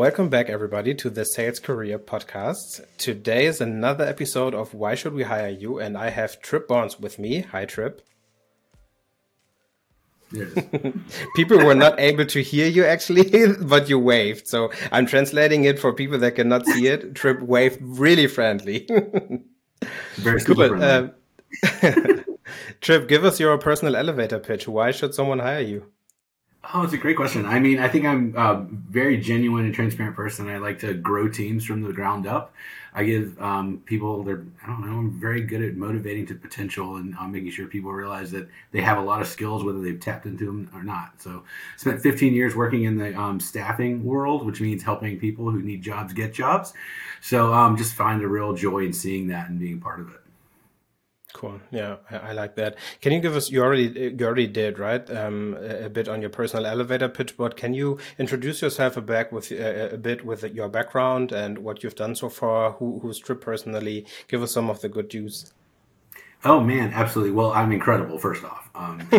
Welcome back, everybody, to the Sales Career Podcast. Today is another episode of Why Should We Hire You? And I have Trip Barnes with me. Hi, Trip. Yes. people were not able to hear you actually, but you waved. So I'm translating it for people that cannot see it. Trip waved really friendly. Very cool. Uh, Trip, give us your personal elevator pitch. Why should someone hire you? Oh, it's a great question. I mean, I think I'm a very genuine and transparent person. I like to grow teams from the ground up. I give um, people, they're, I don't know, I'm very good at motivating to potential and uh, making sure people realize that they have a lot of skills, whether they've tapped into them or not. So, spent 15 years working in the um, staffing world, which means helping people who need jobs get jobs. So, um, just find a real joy in seeing that and being part of it. Cool. Yeah, I, I, like that. Can you give us? You already you already did right um, a, a, bit on your personal elevator pitch, but can you introduce yourself a bit with uh, a bit with your background and what you've done so far? Who who's Trip personally? Give us some of the good news. Oh man, absolutely. Well, I'm incredible. First off, um,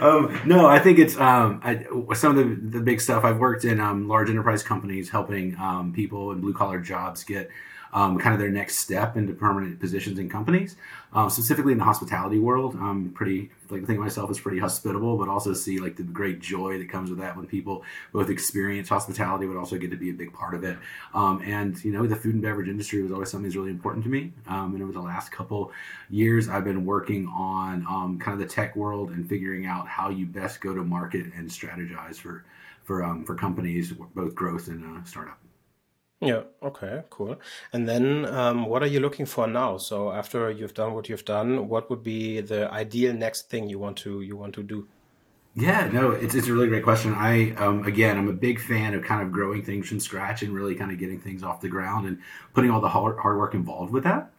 um, no, I think it's um, I, some of the, the big stuff. I've worked in um, large enterprise companies, helping um, people in blue collar jobs get um, kind of their next step into permanent positions in companies, um, specifically in the hospitality world. I'm pretty like I think of myself as pretty hospitable, but also see like the great joy that comes with that when people both experience hospitality, but also get to be a big part of it. Um, and you know, the food and beverage industry was always something that's really important to me. Um, and over the last couple years, I've been working on um, kind of the tech world and figuring out how you best go to market and strategize for for um, for companies, both growth and uh, startup. Yeah. Okay. Cool. And then, um, what are you looking for now? So after you've done what you've done, what would be the ideal next thing you want to you want to do? Yeah, no, it's, it's a really great question. I, um, again, I'm a big fan of kind of growing things from scratch and really kind of getting things off the ground and putting all the hard, hard work involved with that.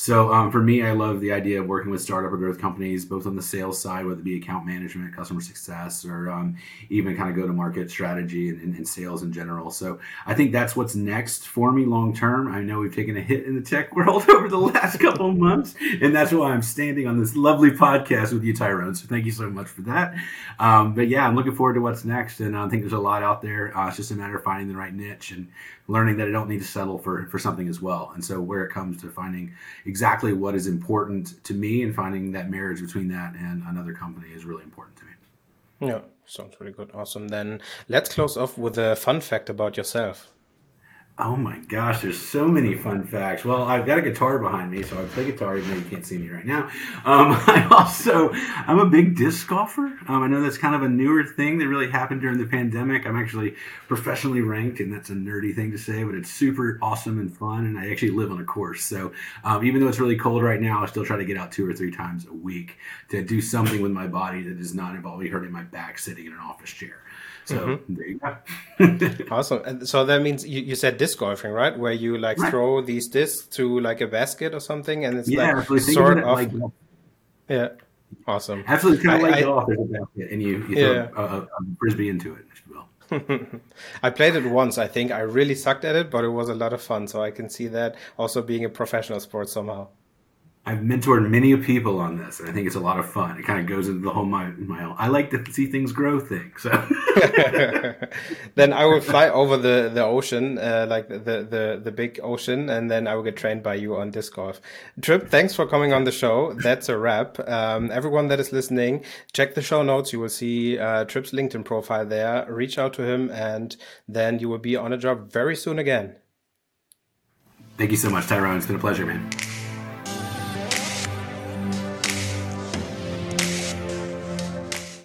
So um, for me, I love the idea of working with startup or growth companies, both on the sales side, whether it be account management, customer success, or um, even kind of go to market strategy and, and, and, sales in general. So I think that's what's next for me long term. I know we've taken a hit in the tech world over the last couple of months, and that's why I'm standing on this lovely podcast with you, Tyrone. So thank you so much for that. Um, but yeah, I'm looking forward to what's next, and I think there's a lot out there. Uh, it's just a matter of finding the right niche and learning that I don't need to settle for for something as well. And so where it comes to finding exactly what is important to me and finding that marriage between that and another company is really important to me. Yeah, sounds really good. Awesome. Then let's close off with a fun fact about yourself. Oh my gosh, there's so many fun facts. Well, I've got a guitar behind me, so I play guitar even though you can't see me right now. Um, I also, I'm a big disc golfer. Um, I know that's kind of a newer thing that really happened during the pandemic. I'm actually professionally ranked, and that's a nerdy thing to say, but it's super awesome and fun. And I actually live on a course. So um, even though it's really cold right now, I still try to get out two or three times a week to do something with my body that does not involve me hurting my back sitting in an office chair. So mm-hmm. there you go. awesome. And so that means you, you said disc golfing, right? Where you like right. throw these discs to like a basket or something, and it's yeah, like sort of like, yeah. Awesome. Absolutely, kind of like I, golf. There's a basket, and you, you throw yeah. a, a, frisbee into it, if you will. I played it once. I think I really sucked at it, but it was a lot of fun. So I can see that also being a professional sport somehow. I've mentored many people on this, and I think it's a lot of fun. It kind of goes into the whole my my own. I like to see things grow thing. So then I will fly over the the ocean, uh, like the, the the big ocean, and then I will get trained by you on disc golf. Trip, thanks for coming on the show. That's a wrap. Um, everyone that is listening, check the show notes. You will see uh, Trip's LinkedIn profile there. Reach out to him, and then you will be on a job very soon again. Thank you so much, Tyrone. It's been a pleasure, man.